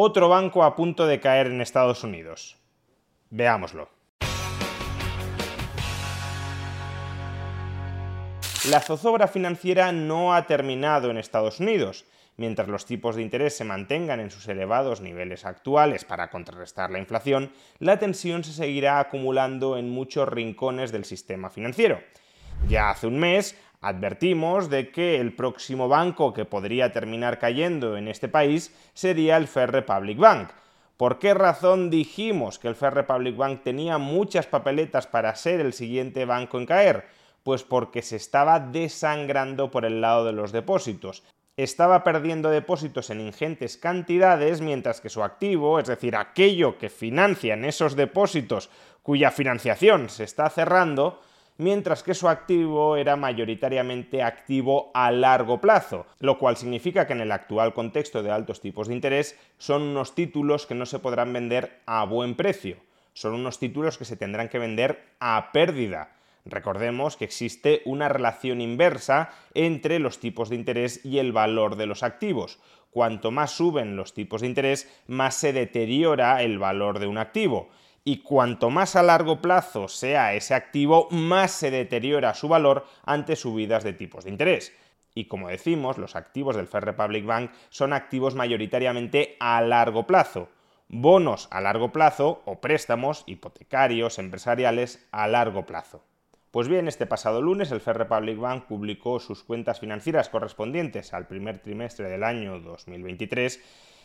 Otro banco a punto de caer en Estados Unidos. Veámoslo. La zozobra financiera no ha terminado en Estados Unidos. Mientras los tipos de interés se mantengan en sus elevados niveles actuales para contrarrestar la inflación, la tensión se seguirá acumulando en muchos rincones del sistema financiero. Ya hace un mes advertimos de que el próximo banco que podría terminar cayendo en este país sería el Fair Republic Bank. ¿Por qué razón dijimos que el Fair Republic Bank tenía muchas papeletas para ser el siguiente banco en caer? Pues porque se estaba desangrando por el lado de los depósitos estaba perdiendo depósitos en ingentes cantidades, mientras que su activo, es decir, aquello que financian esos depósitos cuya financiación se está cerrando, mientras que su activo era mayoritariamente activo a largo plazo, lo cual significa que en el actual contexto de altos tipos de interés son unos títulos que no se podrán vender a buen precio, son unos títulos que se tendrán que vender a pérdida Recordemos que existe una relación inversa entre los tipos de interés y el valor de los activos. Cuanto más suben los tipos de interés, más se deteriora el valor de un activo. Y cuanto más a largo plazo sea ese activo, más se deteriora su valor ante subidas de tipos de interés. Y como decimos, los activos del Fair Republic Bank son activos mayoritariamente a largo plazo bonos a largo plazo o préstamos hipotecarios empresariales a largo plazo. Pues bien, este pasado lunes el Fair Republic Bank publicó sus cuentas financieras correspondientes al primer trimestre del año 2023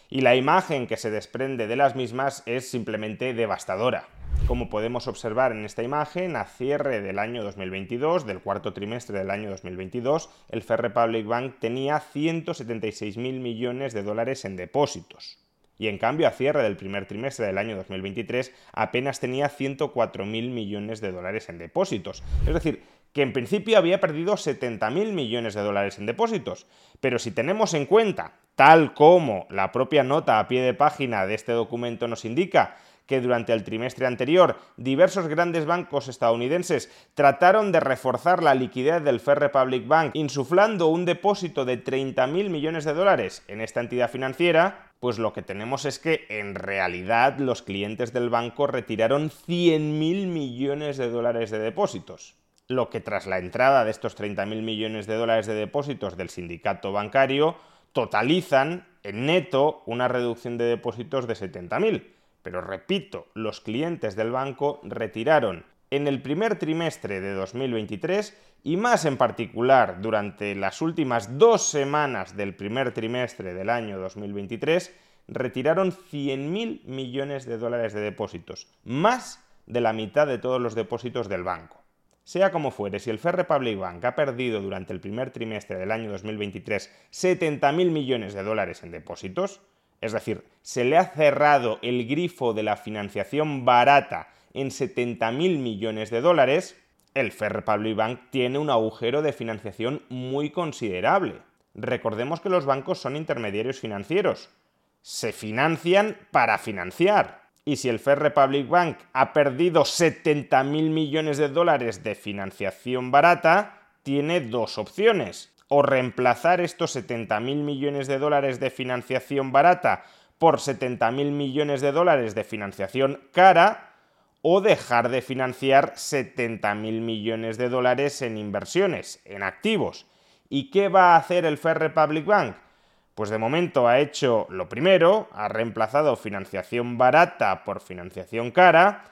y la imagen que se desprende de las mismas es simplemente devastadora. Como podemos observar en esta imagen, a cierre del año 2022, del cuarto trimestre del año 2022, el Fair Republic Bank tenía 176.000 millones de dólares en depósitos y en cambio a cierre del primer trimestre del año 2023 apenas tenía 104.000 millones de dólares en depósitos. Es decir, que en principio había perdido 70.000 millones de dólares en depósitos. Pero si tenemos en cuenta, tal como la propia nota a pie de página de este documento nos indica, que durante el trimestre anterior diversos grandes bancos estadounidenses trataron de reforzar la liquidez del Fair Republic Bank insuflando un depósito de 30.000 millones de dólares en esta entidad financiera, pues lo que tenemos es que en realidad los clientes del banco retiraron 100.000 millones de dólares de depósitos. Lo que tras la entrada de estos 30.000 millones de dólares de depósitos del sindicato bancario totalizan en neto una reducción de depósitos de 70.000. Pero repito, los clientes del banco retiraron en el primer trimestre de 2023 y más en particular durante las últimas dos semanas del primer trimestre del año 2023, retiraron 100.000 millones de dólares de depósitos, más de la mitad de todos los depósitos del banco. Sea como fuere, si el Fair Republic Bank ha perdido durante el primer trimestre del año 2023 70.000 millones de dólares en depósitos, es decir, se le ha cerrado el grifo de la financiación barata en 70.000 millones de dólares, el Fair Republic Bank tiene un agujero de financiación muy considerable. Recordemos que los bancos son intermediarios financieros. Se financian para financiar. Y si el Fair Republic Bank ha perdido 70.000 millones de dólares de financiación barata, tiene dos opciones o reemplazar estos 70.000 millones de dólares de financiación barata por 70.000 millones de dólares de financiación cara o dejar de financiar 70.000 millones de dólares en inversiones, en activos. ¿Y qué va a hacer el Fair Republic Bank? Pues de momento ha hecho lo primero, ha reemplazado financiación barata por financiación cara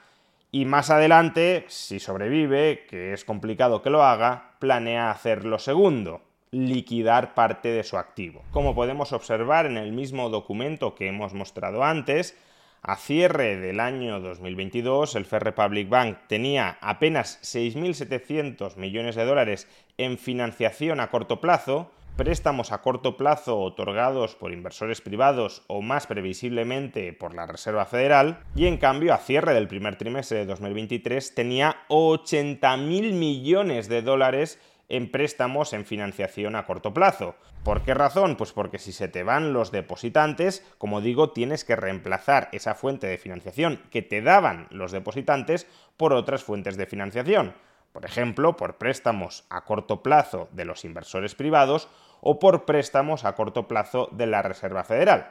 y más adelante, si sobrevive, que es complicado que lo haga, planea hacer lo segundo, liquidar parte de su activo. Como podemos observar en el mismo documento que hemos mostrado antes, a cierre del año 2022, el Fair Republic Bank tenía apenas 6.700 millones de dólares en financiación a corto plazo, préstamos a corto plazo otorgados por inversores privados o más previsiblemente por la Reserva Federal y en cambio a cierre del primer trimestre de 2023 tenía 80.000 millones de dólares en préstamos en financiación a corto plazo. ¿Por qué razón? Pues porque si se te van los depositantes, como digo, tienes que reemplazar esa fuente de financiación que te daban los depositantes por otras fuentes de financiación por ejemplo, por préstamos a corto plazo de los inversores privados o por préstamos a corto plazo de la Reserva Federal.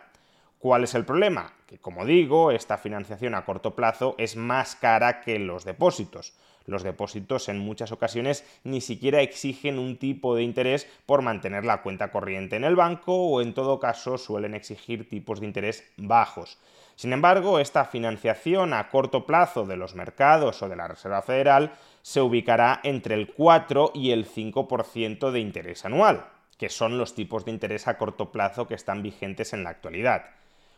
¿Cuál es el problema? Que, como digo, esta financiación a corto plazo es más cara que los depósitos. Los depósitos en muchas ocasiones ni siquiera exigen un tipo de interés por mantener la cuenta corriente en el banco o en todo caso suelen exigir tipos de interés bajos. Sin embargo, esta financiación a corto plazo de los mercados o de la Reserva Federal se ubicará entre el 4 y el 5% de interés anual, que son los tipos de interés a corto plazo que están vigentes en la actualidad.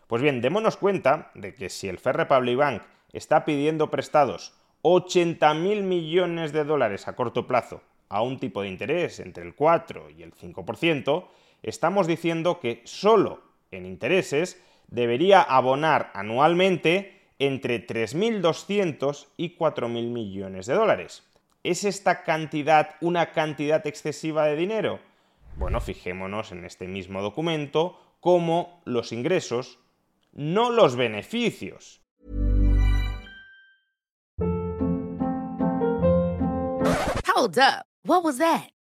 Pues bien, démonos cuenta de que si el Fair Republic Bank está pidiendo prestados 80.000 millones de dólares a corto plazo a un tipo de interés entre el 4 y el 5%, estamos diciendo que solo en intereses debería abonar anualmente entre 3.200 y 4.000 millones de dólares. ¿Es esta cantidad una cantidad excesiva de dinero? Bueno, fijémonos en este mismo documento como los ingresos, no los beneficios. Hold up. What was that?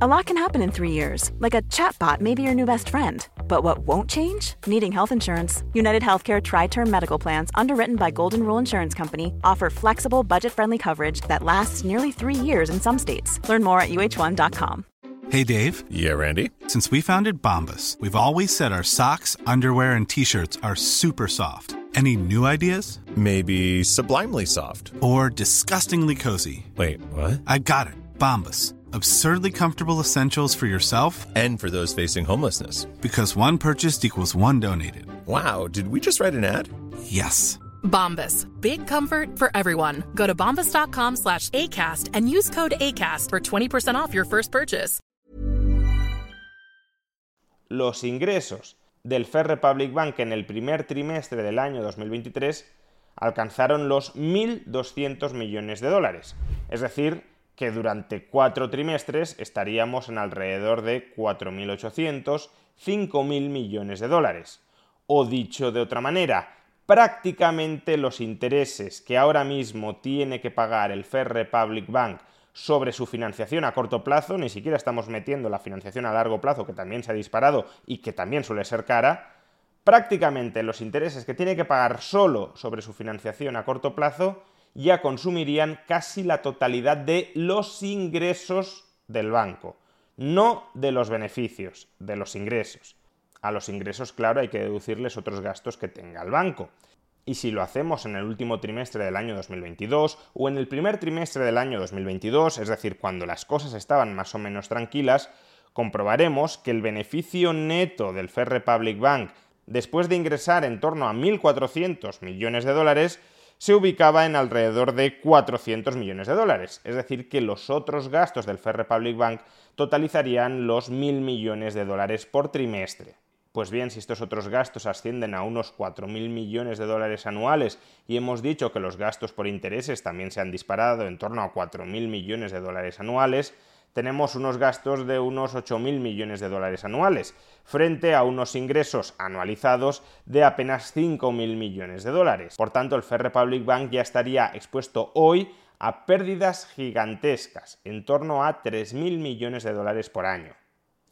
A lot can happen in three years, like a chatbot may be your new best friend. But what won't change? Needing health insurance. United Healthcare Tri Term Medical Plans, underwritten by Golden Rule Insurance Company, offer flexible, budget friendly coverage that lasts nearly three years in some states. Learn more at uh1.com. Hey, Dave. Yeah, Randy. Since we founded Bombus, we've always said our socks, underwear, and t shirts are super soft. Any new ideas? Maybe sublimely soft. Or disgustingly cozy. Wait, what? I got it. Bombus Absurdly comfortable essentials for yourself and for those facing homelessness. Because one purchased equals one donated. Wow, did we just write an ad? Yes. Bombas. Big comfort for everyone. Go to bombas.com slash ACAST and use code ACAST for 20% off your first purchase. Los ingresos del Fair Republic Bank en el primer trimestre del año 2023 alcanzaron los 1.200 millones de dólares. Es decir, que durante cuatro trimestres estaríamos en alrededor de 4.800, 5.000 millones de dólares. O dicho de otra manera, prácticamente los intereses que ahora mismo tiene que pagar el Fair Republic Bank sobre su financiación a corto plazo, ni siquiera estamos metiendo la financiación a largo plazo, que también se ha disparado y que también suele ser cara, prácticamente los intereses que tiene que pagar solo sobre su financiación a corto plazo ya consumirían casi la totalidad de los ingresos del banco, no de los beneficios, de los ingresos. A los ingresos, claro, hay que deducirles otros gastos que tenga el banco. Y si lo hacemos en el último trimestre del año 2022 o en el primer trimestre del año 2022, es decir, cuando las cosas estaban más o menos tranquilas, comprobaremos que el beneficio neto del Fair Republic Bank, después de ingresar en torno a 1.400 millones de dólares, se ubicaba en alrededor de 400 millones de dólares, es decir, que los otros gastos del Fair Republic Bank totalizarían los 1.000 millones de dólares por trimestre. Pues bien, si estos otros gastos ascienden a unos 4.000 millones de dólares anuales y hemos dicho que los gastos por intereses también se han disparado en torno a 4.000 millones de dólares anuales, tenemos unos gastos de unos 8.000 millones de dólares anuales, frente a unos ingresos anualizados de apenas 5.000 millones de dólares. Por tanto, el Fair Republic Bank ya estaría expuesto hoy a pérdidas gigantescas, en torno a 3.000 millones de dólares por año.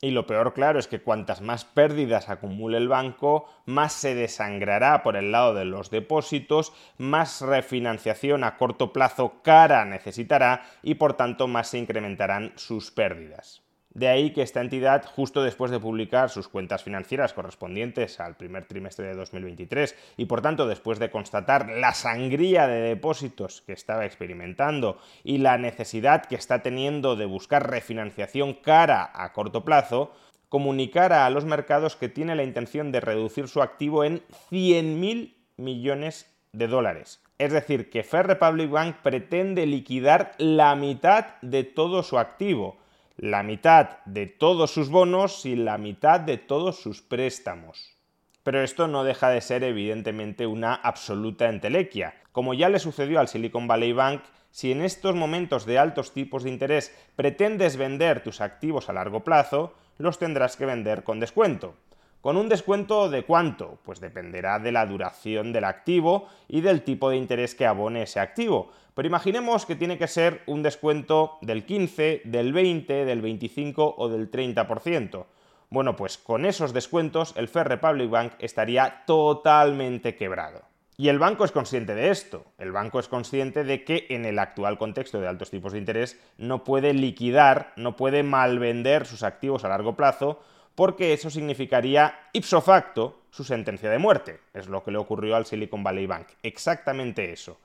Y lo peor, claro, es que cuantas más pérdidas acumule el banco, más se desangrará por el lado de los depósitos, más refinanciación a corto plazo cara necesitará y por tanto más se incrementarán sus pérdidas. De ahí que esta entidad, justo después de publicar sus cuentas financieras correspondientes al primer trimestre de 2023 y por tanto después de constatar la sangría de depósitos que estaba experimentando y la necesidad que está teniendo de buscar refinanciación cara a corto plazo, comunicara a los mercados que tiene la intención de reducir su activo en 100.000 millones de dólares. Es decir, que Fair Republic Bank pretende liquidar la mitad de todo su activo la mitad de todos sus bonos y la mitad de todos sus préstamos. Pero esto no deja de ser evidentemente una absoluta entelequia. Como ya le sucedió al Silicon Valley Bank, si en estos momentos de altos tipos de interés pretendes vender tus activos a largo plazo, los tendrás que vender con descuento. ¿Con un descuento de cuánto? Pues dependerá de la duración del activo y del tipo de interés que abone ese activo. Pero imaginemos que tiene que ser un descuento del 15, del 20, del 25 o del 30%. Bueno, pues con esos descuentos el Fair Republic Bank estaría totalmente quebrado. Y el banco es consciente de esto. El banco es consciente de que en el actual contexto de altos tipos de interés no puede liquidar, no puede malvender sus activos a largo plazo porque eso significaría ipso facto su sentencia de muerte. Es lo que le ocurrió al Silicon Valley Bank. Exactamente eso.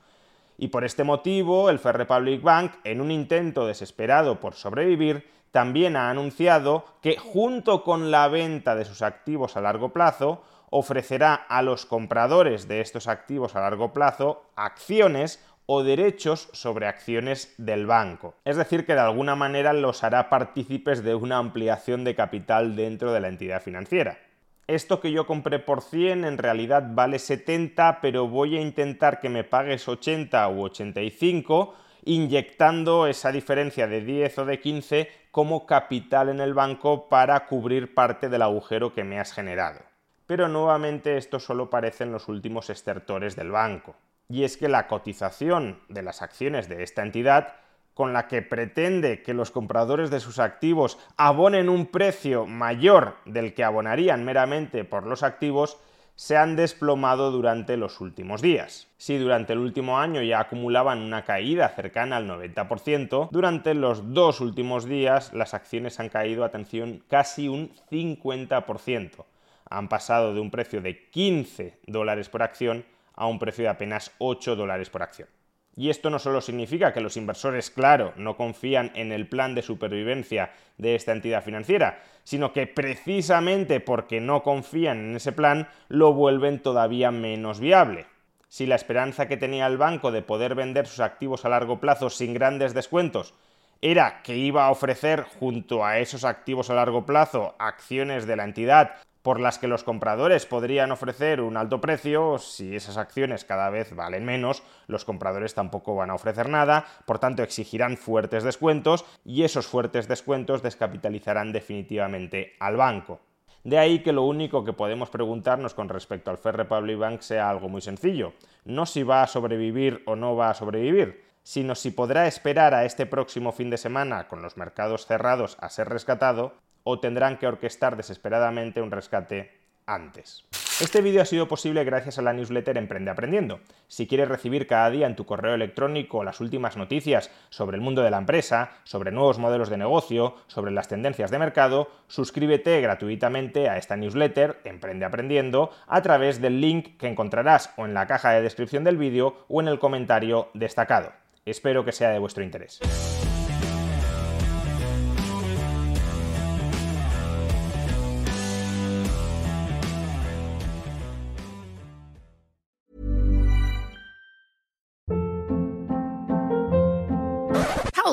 Y por este motivo, el Fair Republic Bank, en un intento desesperado por sobrevivir, también ha anunciado que junto con la venta de sus activos a largo plazo, ofrecerá a los compradores de estos activos a largo plazo acciones o derechos sobre acciones del banco. Es decir, que de alguna manera los hará partícipes de una ampliación de capital dentro de la entidad financiera. Esto que yo compré por 100 en realidad vale 70, pero voy a intentar que me pagues 80 u 85 inyectando esa diferencia de 10 o de 15 como capital en el banco para cubrir parte del agujero que me has generado. Pero nuevamente esto solo parece en los últimos estertores del banco y es que la cotización de las acciones de esta entidad con la que pretende que los compradores de sus activos abonen un precio mayor del que abonarían meramente por los activos, se han desplomado durante los últimos días. Si durante el último año ya acumulaban una caída cercana al 90%, durante los dos últimos días las acciones han caído, atención, casi un 50%. Han pasado de un precio de 15 dólares por acción a un precio de apenas 8 dólares por acción. Y esto no solo significa que los inversores, claro, no confían en el plan de supervivencia de esta entidad financiera, sino que precisamente porque no confían en ese plan, lo vuelven todavía menos viable. Si la esperanza que tenía el banco de poder vender sus activos a largo plazo sin grandes descuentos era que iba a ofrecer junto a esos activos a largo plazo acciones de la entidad por las que los compradores podrían ofrecer un alto precio, si esas acciones cada vez valen menos, los compradores tampoco van a ofrecer nada, por tanto exigirán fuertes descuentos y esos fuertes descuentos descapitalizarán definitivamente al banco. De ahí que lo único que podemos preguntarnos con respecto al Fair Republic Bank sea algo muy sencillo, no si va a sobrevivir o no va a sobrevivir, sino si podrá esperar a este próximo fin de semana con los mercados cerrados a ser rescatado o tendrán que orquestar desesperadamente un rescate antes. Este vídeo ha sido posible gracias a la newsletter Emprende Aprendiendo. Si quieres recibir cada día en tu correo electrónico las últimas noticias sobre el mundo de la empresa, sobre nuevos modelos de negocio, sobre las tendencias de mercado, suscríbete gratuitamente a esta newsletter Emprende Aprendiendo a través del link que encontrarás o en la caja de descripción del vídeo o en el comentario destacado. Espero que sea de vuestro interés.